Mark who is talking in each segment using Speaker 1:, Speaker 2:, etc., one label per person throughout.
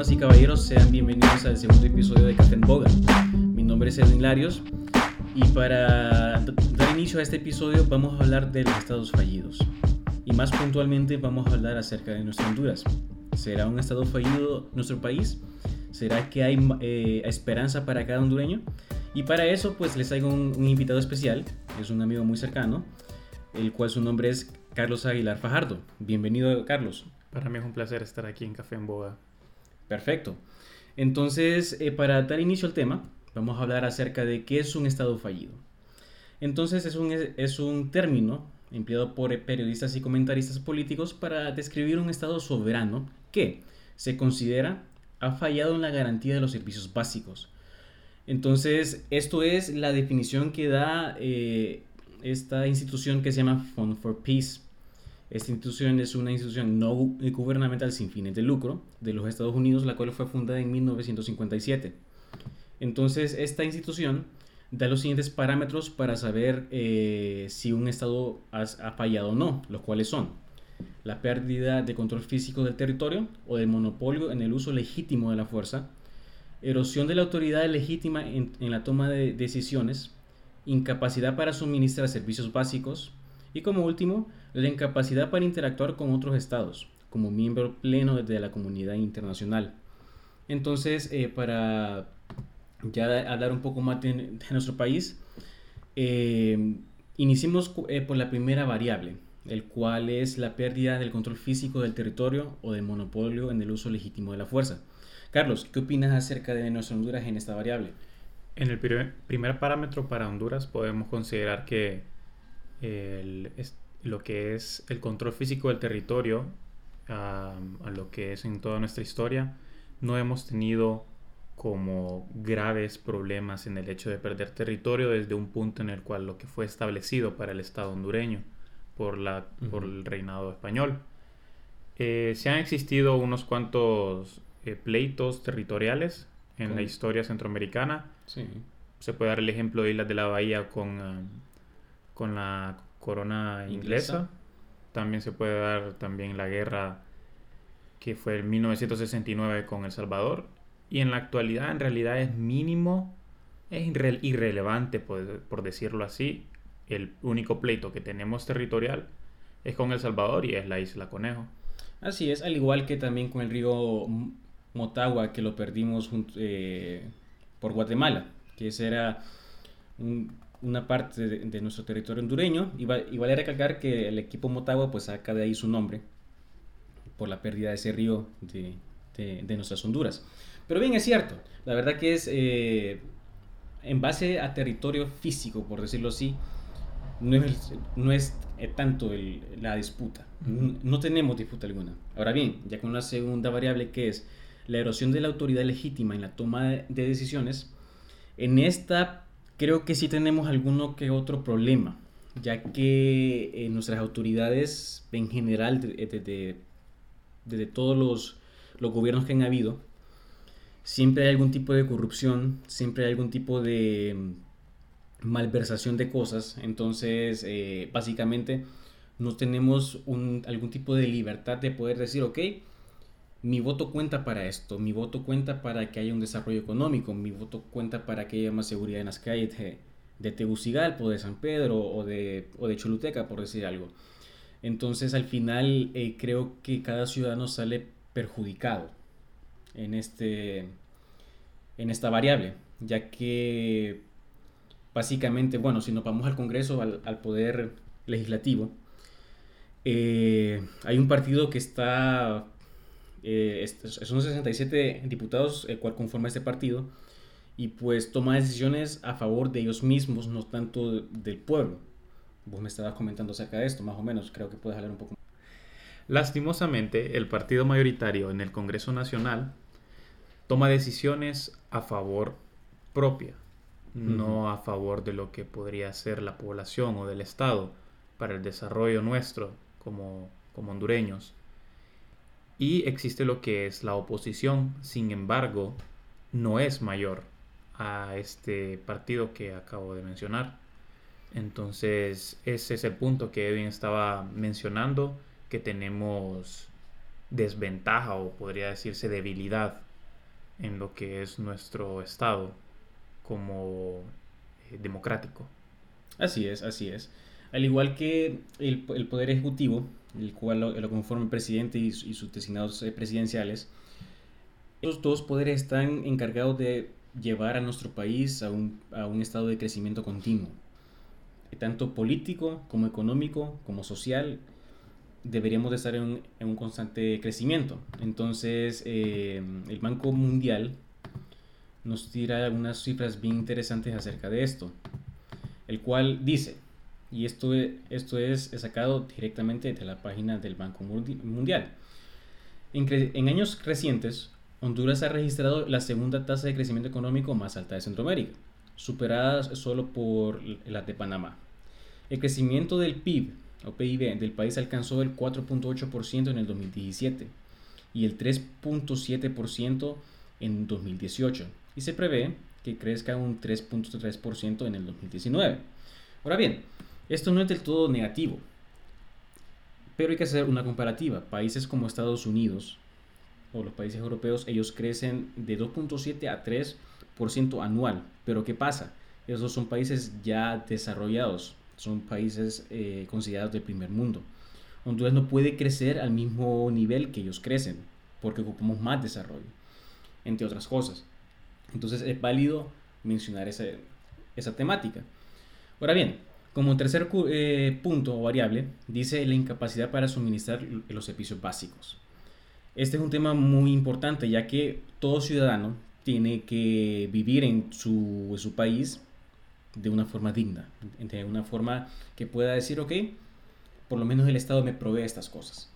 Speaker 1: Damas y caballeros, sean bienvenidos al segundo episodio de Café en Boga. Mi nombre es Edwin Larios y para dar inicio a este episodio vamos a hablar de los estados fallidos. Y más puntualmente vamos a hablar acerca de nuestra Honduras. ¿Será un estado fallido nuestro país? ¿Será que hay eh, esperanza para cada hondureño? Y para eso pues les traigo un, un invitado especial, es un amigo muy cercano, el cual su nombre es Carlos Aguilar Fajardo. Bienvenido Carlos.
Speaker 2: Para mí es un placer estar aquí en Café en Boga.
Speaker 1: Perfecto. Entonces, eh, para dar inicio al tema, vamos a hablar acerca de qué es un Estado fallido. Entonces, es un, es un término empleado por periodistas y comentaristas políticos para describir un Estado soberano que se considera ha fallado en la garantía de los servicios básicos. Entonces, esto es la definición que da eh, esta institución que se llama Fund for Peace esta institución es una institución no gubernamental sin fines de lucro de los Estados Unidos, la cual fue fundada en 1957. Entonces, esta institución da los siguientes parámetros para saber eh, si un Estado ha, fallado o no, los cuales son la pérdida de control físico del territorio o del monopolio en el uso legítimo de la fuerza, erosión de la autoridad legítima en la toma de decisiones, incapacidad para suministrar servicios básicos y como último, la incapacidad para interactuar con otros estados, como miembro pleno de la comunidad internacional. Entonces, eh, para ya hablar un poco más de, nuestro país, eh, iniciemos eh, por la primera variable, el cual es la pérdida del control físico del territorio o del monopolio en el uso legítimo de la fuerza. Carlos, ¿qué opinas acerca de nuestra Honduras en esta variable?
Speaker 2: En el primer parámetro para Honduras podemos considerar que el, lo que es el control físico del territorio, a lo que es en toda nuestra historia, no hemos tenido como graves problemas en el hecho de perder territorio desde un punto en el cual lo que fue establecido para el Estado hondureño por, la, por el reinado español. Eh, se han existido unos cuantos eh, pleitos territoriales en la historia centroamericana. Se puede dar el ejemplo de Islas de la Bahía con, con la corona inglesa. También se puede dar también la guerra que fue en 1969 con El Salvador. Y en la actualidad en realidad es mínimo, es irrelevante por, decirlo así. El único pleito que tenemos territorial es con El Salvador y es la isla Conejo.
Speaker 1: Así es, al igual que también con el río Motagua que lo perdimos eh, por Guatemala, que ese era un, una parte de, nuestro territorio hondureño y, vale recalcar que el equipo Motagua pues saca de ahí su nombre por la pérdida de ese río de, de, nuestras Honduras. Pero bien, es cierto, la verdad que es eh, en base a territorio físico, por decirlo así, no es, no es tanto la disputa, no, tenemos disputa alguna. Ahora bien, ya con una segunda variable que es la erosión de la autoridad legítima en la toma de decisiones, en esta creo que sí tenemos alguno que otro problema, ya que eh, nuestras autoridades en general, desde de, todos los, los, gobiernos que han habido, siempre hay algún tipo de corrupción, siempre hay algún tipo de mm, malversación de cosas, entonces eh, básicamente no tenemos algún tipo de libertad de poder decir, ok, mi voto cuenta para esto, mi voto cuenta para que haya un desarrollo económico, mi voto cuenta para que haya más seguridad en las calles de, Tegucigalpa, de San Pedro o de, de Choluteca, por decir algo. Entonces al final eh, creo que cada ciudadano sale perjudicado en, este, en esta variable, ya que básicamente, bueno, si nos vamos al Congreso, al, poder legislativo, eh, hay un partido que está eh, son 67 diputados el cual conforma este partido y pues toma decisiones a favor de ellos mismos, no tanto del pueblo. Vos me estabas comentando acerca de esto, más o menos, creo que puedes hablar un poco.
Speaker 2: Lastimosamente, el partido mayoritario en el Congreso Nacional toma decisiones a favor propia, no a favor de lo que podría ser la población o del Estado para el desarrollo nuestro como, como hondureños. Y existe lo que es la oposición, sin embargo, no es mayor a este partido que acabo de mencionar. Entonces, ese es el punto que Edwin estaba mencionando, que tenemos desventaja o podría decirse debilidad en lo que es nuestro Estado como eh, democrático.
Speaker 1: Así es, así es. Al igual que el, el Poder Ejecutivo, el cual lo, lo conforma el presidente y, sus designados eh, presidenciales, esos dos poderes están encargados de llevar a nuestro país a un, a un estado de crecimiento continuo, tanto político como económico, como social, deberíamos de estar en en un constante crecimiento. Entonces, eh, el Banco Mundial nos tira algunas cifras bien interesantes acerca de esto, el cual dice, y esto, esto es sacado directamente de la página del Banco Mundial, en, años recientes, Honduras ha registrado la segunda tasa de crecimiento económico más alta de Centroamérica, superada solo por la de Panamá. El crecimiento del PIB o PIB del país alcanzó el 4.8% en el 2017 y el 3.7% en 2018 y se prevé que crezca un 3.3% en el 2019. Ahora bien, esto no es del todo negativo, pero hay que hacer una comparativa. Países como Estados Unidos o los países europeos, ellos crecen de 2.7 a 3% anual. Pero ¿qué pasa? Esos son países ya desarrollados, son países eh, considerados de primer mundo. Honduras no puede crecer al mismo nivel que ellos crecen, porque ocupamos más desarrollo, entre otras cosas. Entonces es válido mencionar esa, esa temática. Ahora bien, como tercer eh, punto o variable, dice la incapacidad para suministrar los servicios básicos. Este es un tema muy importante, ya que todo ciudadano tiene que vivir en su, país de una forma digna, de una forma que pueda decir, ok, por lo menos el Estado me provee estas cosas.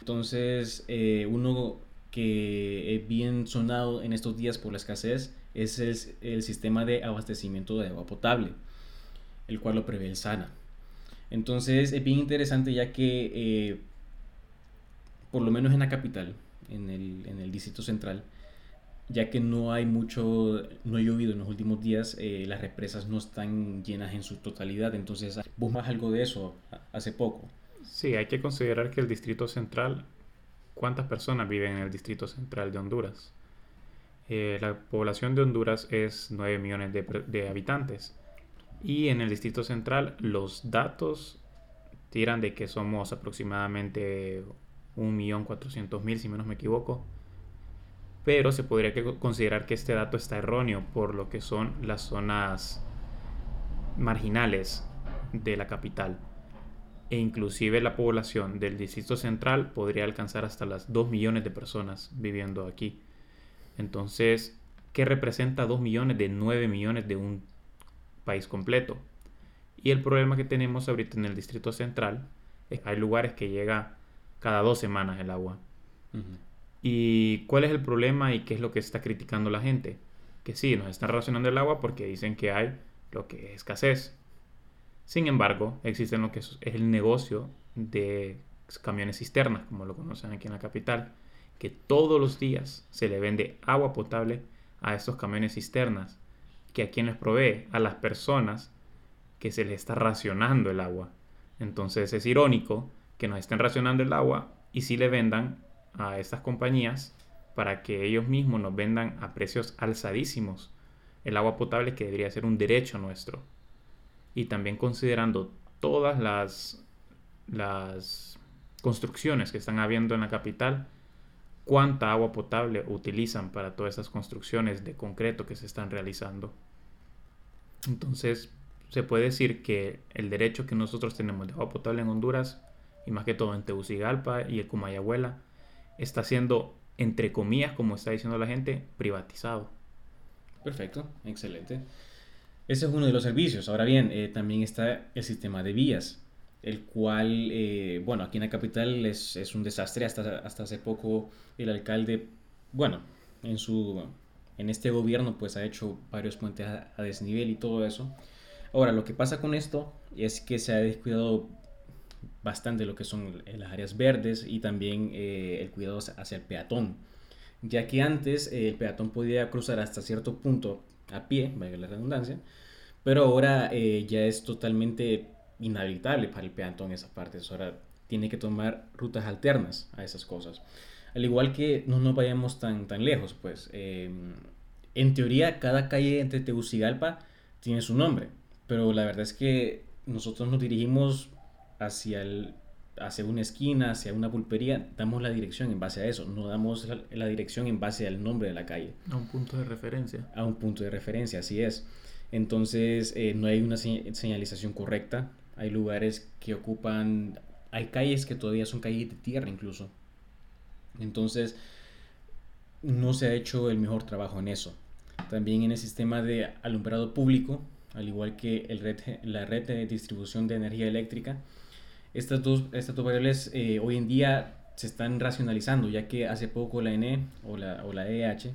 Speaker 1: Entonces, eh, uno que es bien sonado en estos días por la escasez es el, sistema de abastecimiento de agua potable, el cual lo prevé el SANA. Entonces, es bien interesante ya que, eh, por lo menos en la capital, en el, en el distrito central, ya que no hay mucho, no ha llovido en los últimos días, eh, las represas no están llenas en su totalidad, entonces buscas algo de eso hace poco.
Speaker 2: Sí, hay que considerar que el distrito central, ¿cuántas personas viven en el distrito central de Honduras? Eh, la población de Honduras es 9 millones de, de habitantes y en el distrito central los datos tiran de que somos aproximadamente 1.400.000 si menos me equivoco pero se podría considerar que este dato está erróneo por lo que son las zonas marginales de la capital e inclusive la población del distrito central podría alcanzar hasta las 2 millones de personas viviendo aquí. Entonces, ¿qué representa 2 millones de 9 millones de un país completo? Y el problema que tenemos ahorita en el distrito central es que hay lugares que llega cada dos semanas el agua. Uh -huh. ¿Y cuál es el problema y qué es lo que está criticando la gente? Que sí, nos están racionando el agua porque dicen que hay lo que es escasez. Sin embargo, existe lo que es el negocio de camiones cisternas, como lo conocen aquí en la capital, que todos los días se le vende agua potable a estos camiones cisternas, que a quien les provee a las personas que se les está racionando el agua. Entonces es irónico que nos estén racionando el agua y si le vendan a estas compañías para que ellos mismos nos vendan a precios alzadísimos el agua potable que debería ser un derecho nuestro. Y también considerando todas las, las construcciones que están habiendo en la capital, cuánta agua potable utilizan para todas esas construcciones de concreto que se están realizando. Entonces, se puede decir que el derecho que nosotros tenemos de agua potable en Honduras, y más que todo en Tegucigalpa y en Comayagüela, está siendo, entre comillas, como está diciendo la gente, privatizado.
Speaker 1: Perfecto, excelente. Ese es uno de los servicios. Ahora bien, eh, también está el sistema de vías, el cual, eh, bueno, aquí en la capital es, es, un desastre. Hasta, hasta hace poco el alcalde, bueno, en, su, en este gobierno pues ha hecho varios puentes a, a desnivel y todo eso. Ahora, lo que pasa con esto es que se ha descuidado bastante lo que son las áreas verdes y también eh, el cuidado hacia el peatón, ya que antes eh, el peatón podía cruzar hasta cierto punto a pie, valga la redundancia, pero ahora eh, ya es totalmente inhabitable para el peatón esa parte, ahora tiene que tomar rutas alternas a esas cosas. Al igual que no nos vayamos tan, tan lejos, pues. Em, en teoría, cada calle entre Tegucigalpa tiene su nombre, pero la verdad es que nosotros nos dirigimos hacia, el, hacia una esquina, hacia una pulpería, damos la dirección en base a eso, no damos la, dirección en base al nombre de la calle.
Speaker 2: A un punto de referencia.
Speaker 1: A un punto de referencia, así es. Entonces, eh, no hay una señalización correcta. Hay lugares que ocupan, hay calles que todavía son calles de tierra incluso. Entonces, no se ha hecho el mejor trabajo en eso. También en el sistema de alumbrado público, al igual que el red, la red de distribución de energía eléctrica, estas dos, estas dos variables eh, hoy en día se están racionalizando, ya que hace poco la ENE o la, o la EH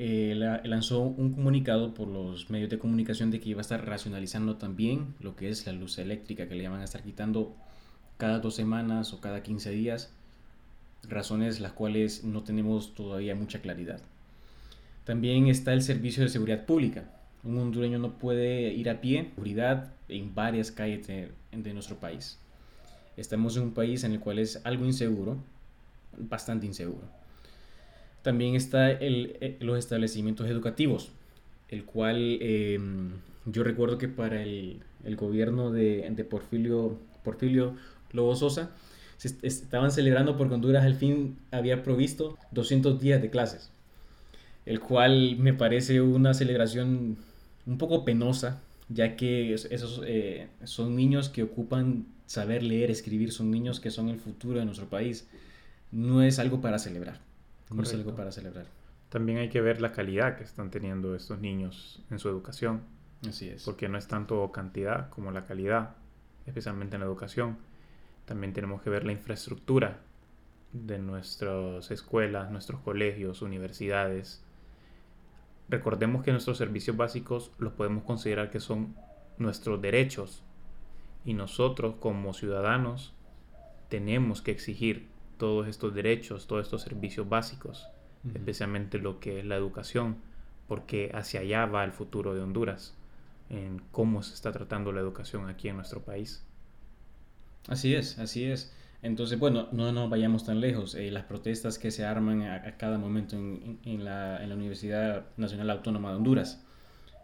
Speaker 1: eh, lanzó un comunicado por los medios de comunicación de que iba a estar racionalizando también lo que es la luz eléctrica, que le iban a estar quitando cada dos semanas o cada 15 días, razones las cuales no tenemos todavía mucha claridad. También está el servicio de seguridad pública. Un hondureño no puede ir a pie, seguridad en varias calles de, nuestro país. Estamos en un país en el cual es algo inseguro, bastante inseguro. También está el, eh, los establecimientos educativos, el cual em, yo recuerdo que para el, el gobierno de, de, Porfirio, Porfirio Lobo Sosa se estaban celebrando porque Honduras al fin había provisto 200 días de clases el cual me parece una celebración un poco penosa, ya que esos eh, son niños que ocupan saber leer, escribir, son niños que son el futuro de nuestro país. No es algo para celebrar. No es algo para celebrar.
Speaker 2: También hay que ver la calidad que están teniendo estos niños en su educación.
Speaker 1: Así es.
Speaker 2: Porque no es tanto cantidad como la calidad, especialmente en la educación. También tenemos que ver la infraestructura de nuestras escuelas, nuestros colegios, universidades, Recordemos que nuestros servicios básicos los podemos considerar que son nuestros derechos y nosotros como ciudadanos tenemos que exigir todos estos derechos, todos estos servicios básicos, especialmente lo que es la educación, porque hacia allá va el futuro de Honduras, en cómo se está tratando la educación aquí en nuestro país.
Speaker 1: Así es, así es. Entonces, bueno, no nos vayamos tan lejos. Eh, las protestas que se arman a, cada momento en, la, Universidad Nacional Autónoma de Honduras,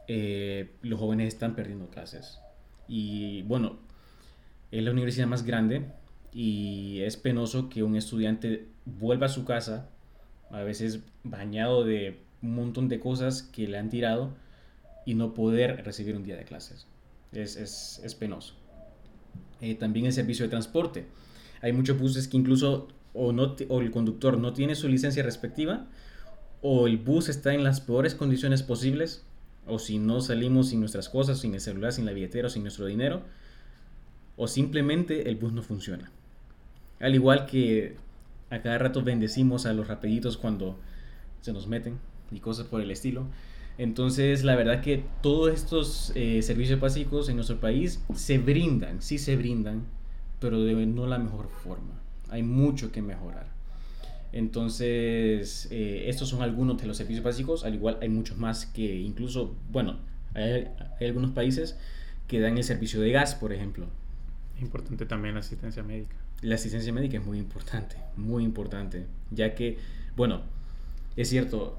Speaker 1: eh, los jóvenes están perdiendo clases. Y bueno, es la universidad más grande y es penoso que un estudiante vuelva a su casa, a veces bañado de un montón de cosas que le han tirado y no poder recibir un día de clases. Es, penoso. Eh, también el servicio de transporte hay muchos buses que incluso o, no, o el conductor no tiene su licencia respectiva, o el bus está en las peores condiciones posibles, o si no salimos sin nuestras cosas, sin el celular, sin la billetera, sin nuestro dinero, o simplemente el bus no funciona. Al igual que a cada rato bendecimos a los rapiditos cuando se nos meten y cosas por el estilo. Entonces, la verdad que todos estos eh, servicios básicos en nuestro país se brindan, sí se brindan, pero de no la mejor forma. Hay mucho que mejorar. Entonces, eh, estos son algunos de los servicios básicos, al igual hay muchos más que incluso, bueno, hay, algunos países que dan el servicio de gas, por ejemplo.
Speaker 2: Importante también la asistencia médica.
Speaker 1: La asistencia médica es muy importante, muy importante, ya que, bueno, es cierto,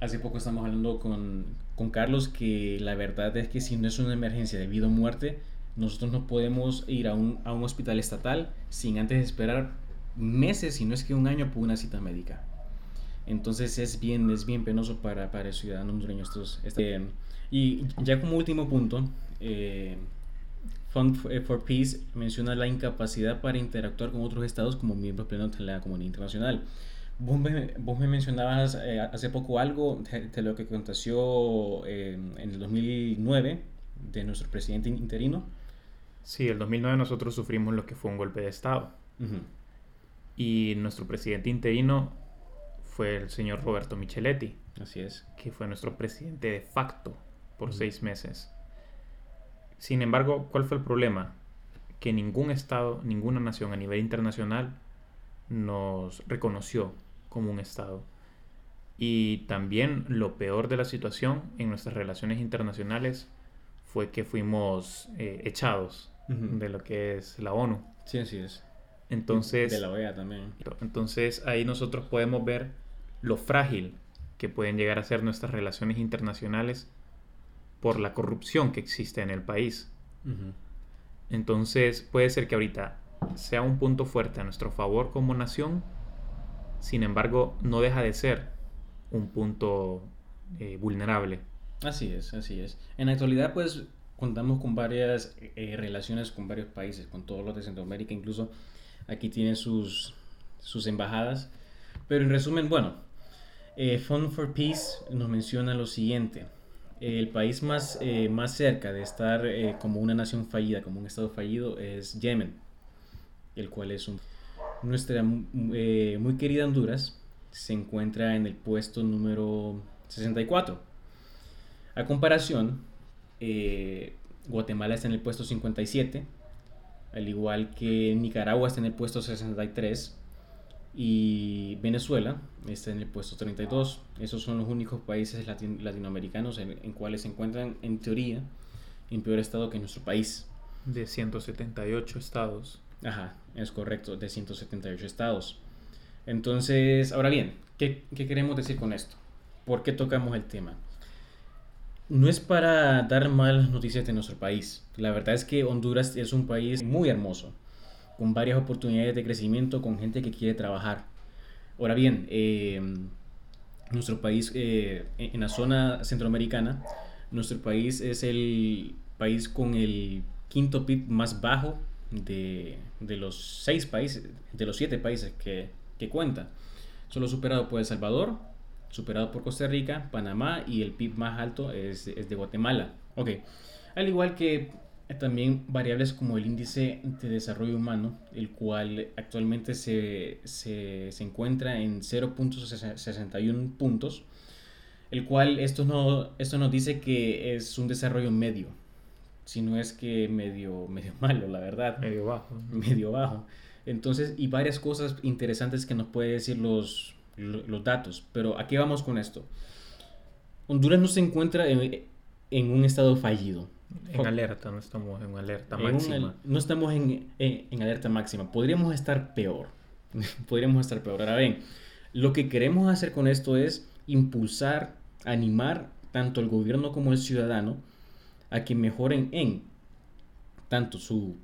Speaker 1: hace poco estamos hablando con, con Carlos que la verdad es que si no es una emergencia de vida o muerte, nosotros no podemos ir a un, a un hospital estatal sin antes esperar meses, si no es que un año, por una cita médica. Entonces es bien, es bien penoso para, para el ciudadano hondureño estos, este, y ya como último punto, eh, Fund for Peace menciona la incapacidad para interactuar con otros estados como miembros plenos de la comunidad internacional. Vos me, vos me mencionabas eh, hace poco algo de, lo que aconteció eh, en el 2009 de nuestro presidente interino
Speaker 2: Sí, el 2009 nosotros sufrimos lo que fue un golpe de Estado. Y nuestro presidente interino fue el señor Roberto Micheletti.
Speaker 1: Así es.
Speaker 2: Que fue nuestro presidente de facto por seis meses. Sin embargo, ¿cuál fue el problema? Que ningún Estado, ninguna nación a nivel internacional nos reconoció como un Estado. Y también lo peor de la situación en nuestras relaciones internacionales fue que fuimos eh, echados de lo que es la ONU.
Speaker 1: Sí, así es.
Speaker 2: Entonces,
Speaker 1: de la OEA también.
Speaker 2: Entonces ahí nosotros podemos ver lo frágil que pueden llegar a ser nuestras relaciones internacionales por la corrupción que existe en el país. Entonces puede ser que ahorita sea un punto fuerte a nuestro favor como nación, sin embargo no deja de ser un punto eh, vulnerable.
Speaker 1: Así es, así es. En la actualidad pues contamos con varias eh, relaciones con varios países, con todos los de Centroamérica, incluso aquí tienen sus, sus embajadas. Pero en resumen, bueno, eh, Fund for Peace nos menciona lo siguiente. El país más, eh, más cerca de estar eh, como una nación fallida, como un estado fallido, es Yemen, el cual es un, nuestra muy querida Honduras, se encuentra en el puesto número 64. A comparación, Guatemala está en el puesto 57, al igual que Nicaragua está en el puesto 63 y Venezuela está en el puesto 32. Esos son los únicos países latinoamericanos en, en, cuales se encuentran, en teoría, en peor estado que nuestro país.
Speaker 2: De 178 estados.
Speaker 1: Ajá, es correcto, de 178 estados. Entonces, ahora bien, ¿qué, qué queremos decir con esto? ¿Por qué tocamos el tema? No es para dar malas noticias de nuestro país. La verdad es que Honduras es un país muy hermoso con varias oportunidades de crecimiento, con gente que quiere trabajar. Ahora bien, eh, nuestro país, eh, en la zona centroamericana, nuestro país es el país con el quinto PIB más bajo de, de los seis países, de los siete países que, que cuenta. Solo superado por El Salvador, superado por Costa Rica, Panamá y el PIB más alto es, es de Guatemala. Ok, al igual que también variables como el índice de desarrollo humano, el cual actualmente se, se, se encuentra en 0.61 puntos, el cual esto, no, esto nos dice que es un desarrollo medio, si no es que medio, medio malo, la verdad.
Speaker 2: Medio bajo.
Speaker 1: Medio bajo. Entonces, y varias cosas interesantes que nos puede decir los, los datos. Pero ¿a qué vamos con esto? Honduras no se encuentra en, en un estado fallido
Speaker 2: en alerta, no estamos en alerta máxima.
Speaker 1: no estamos en, en, alerta máxima. Podríamos estar peor. Podríamos estar peor. Ahora bien, lo que queremos hacer con esto es impulsar, animar tanto el gobierno como el ciudadano a que mejoren en tanto su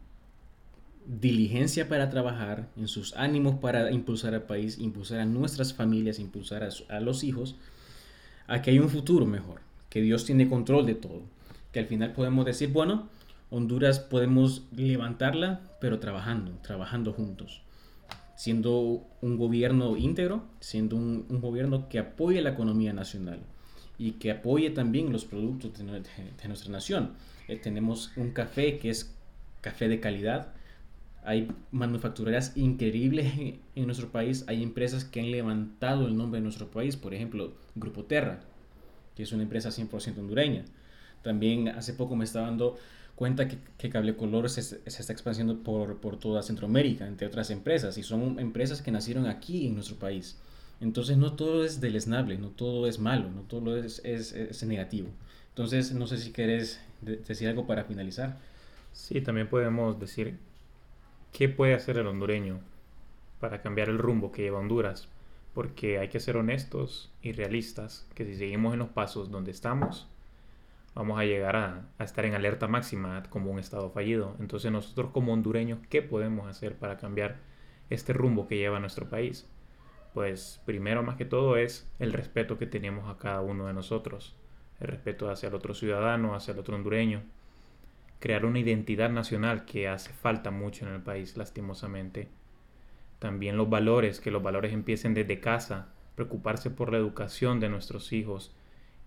Speaker 1: diligencia para trabajar, en sus ánimos para impulsar al país, impulsar a nuestras familias, impulsar a, a los hijos, a que hay un futuro mejor, que Dios tiene control de todo que al final podemos decir, bueno, Honduras podemos levantarla, pero trabajando, trabajando juntos, siendo un gobierno íntegro, siendo un, gobierno que apoye la economía nacional y que apoye también los productos de, nuestra nación. Eh, tenemos un café que es café de calidad, hay manufactureras increíbles en nuestro país, hay empresas que han levantado el nombre de nuestro país, por ejemplo, Grupo Terra, que es una empresa 100% hondureña. También hace poco me estaba dando cuenta que, que Cable Color se, está expandiendo por, por toda Centroamérica, entre otras empresas, y son empresas que nacieron aquí en nuestro país. Entonces no todo es deleznable, no todo es malo, no todo es, es, es negativo. Entonces no sé si quieres decir algo para finalizar.
Speaker 2: Sí, también podemos decir qué puede hacer el hondureño para cambiar el rumbo que lleva Honduras, porque hay que ser honestos y realistas, que si seguimos en los pasos donde estamos, vamos a llegar a, estar en alerta máxima como un estado fallido. Entonces nosotros como hondureños, ¿qué podemos hacer para cambiar este rumbo que lleva nuestro país? Pues primero más que todo es el respeto que tenemos a cada uno de nosotros, el respeto hacia el otro ciudadano, hacia el otro hondureño, crear una identidad nacional que hace falta mucho en el país, lastimosamente. También los valores, que los valores empiecen desde casa, preocuparse por la educación de nuestros hijos,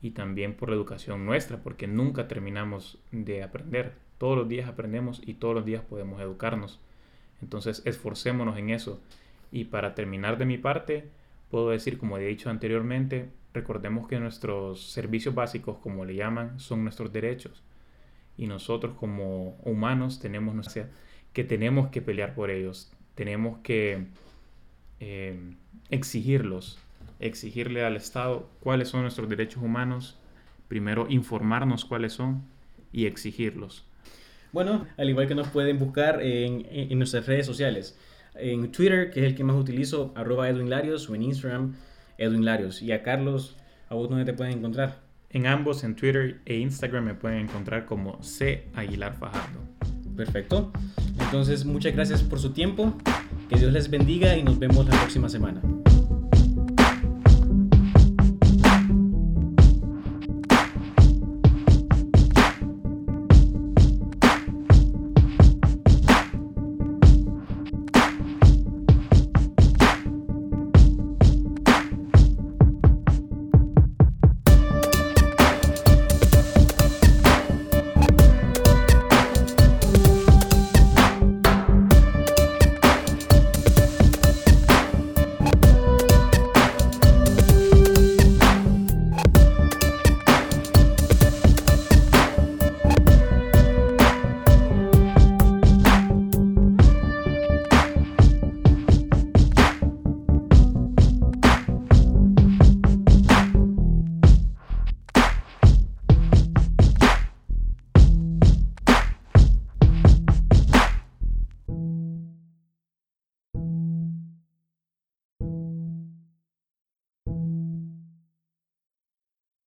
Speaker 2: y también por la educación nuestra, porque nunca terminamos de aprender. Todos los días aprendemos y todos los días podemos educarnos. Entonces esforcémonos en eso. Y para terminar de mi parte, puedo decir, como he dicho anteriormente, recordemos que nuestros servicios básicos, como le llaman, son nuestros derechos. Y nosotros como humanos tenemos nuestra, que tenemos que pelear por ellos. Tenemos que eh, exigirlos exigirle al Estado cuáles son nuestros derechos humanos, primero informarnos cuáles son y exigirlos.
Speaker 1: Bueno, al igual que nos pueden buscar en, en nuestras redes sociales, en Twitter, que es el que más utilizo, arroba Edwin Larios, o en Instagram, Edwin Larios. Y a Carlos, ¿a vos dónde te pueden encontrar?
Speaker 2: En ambos, en Twitter e Instagram, me pueden encontrar como C. Aguilar Fajardo.
Speaker 1: Perfecto. Entonces, muchas gracias por su tiempo. Que Dios les bendiga y nos vemos la próxima semana.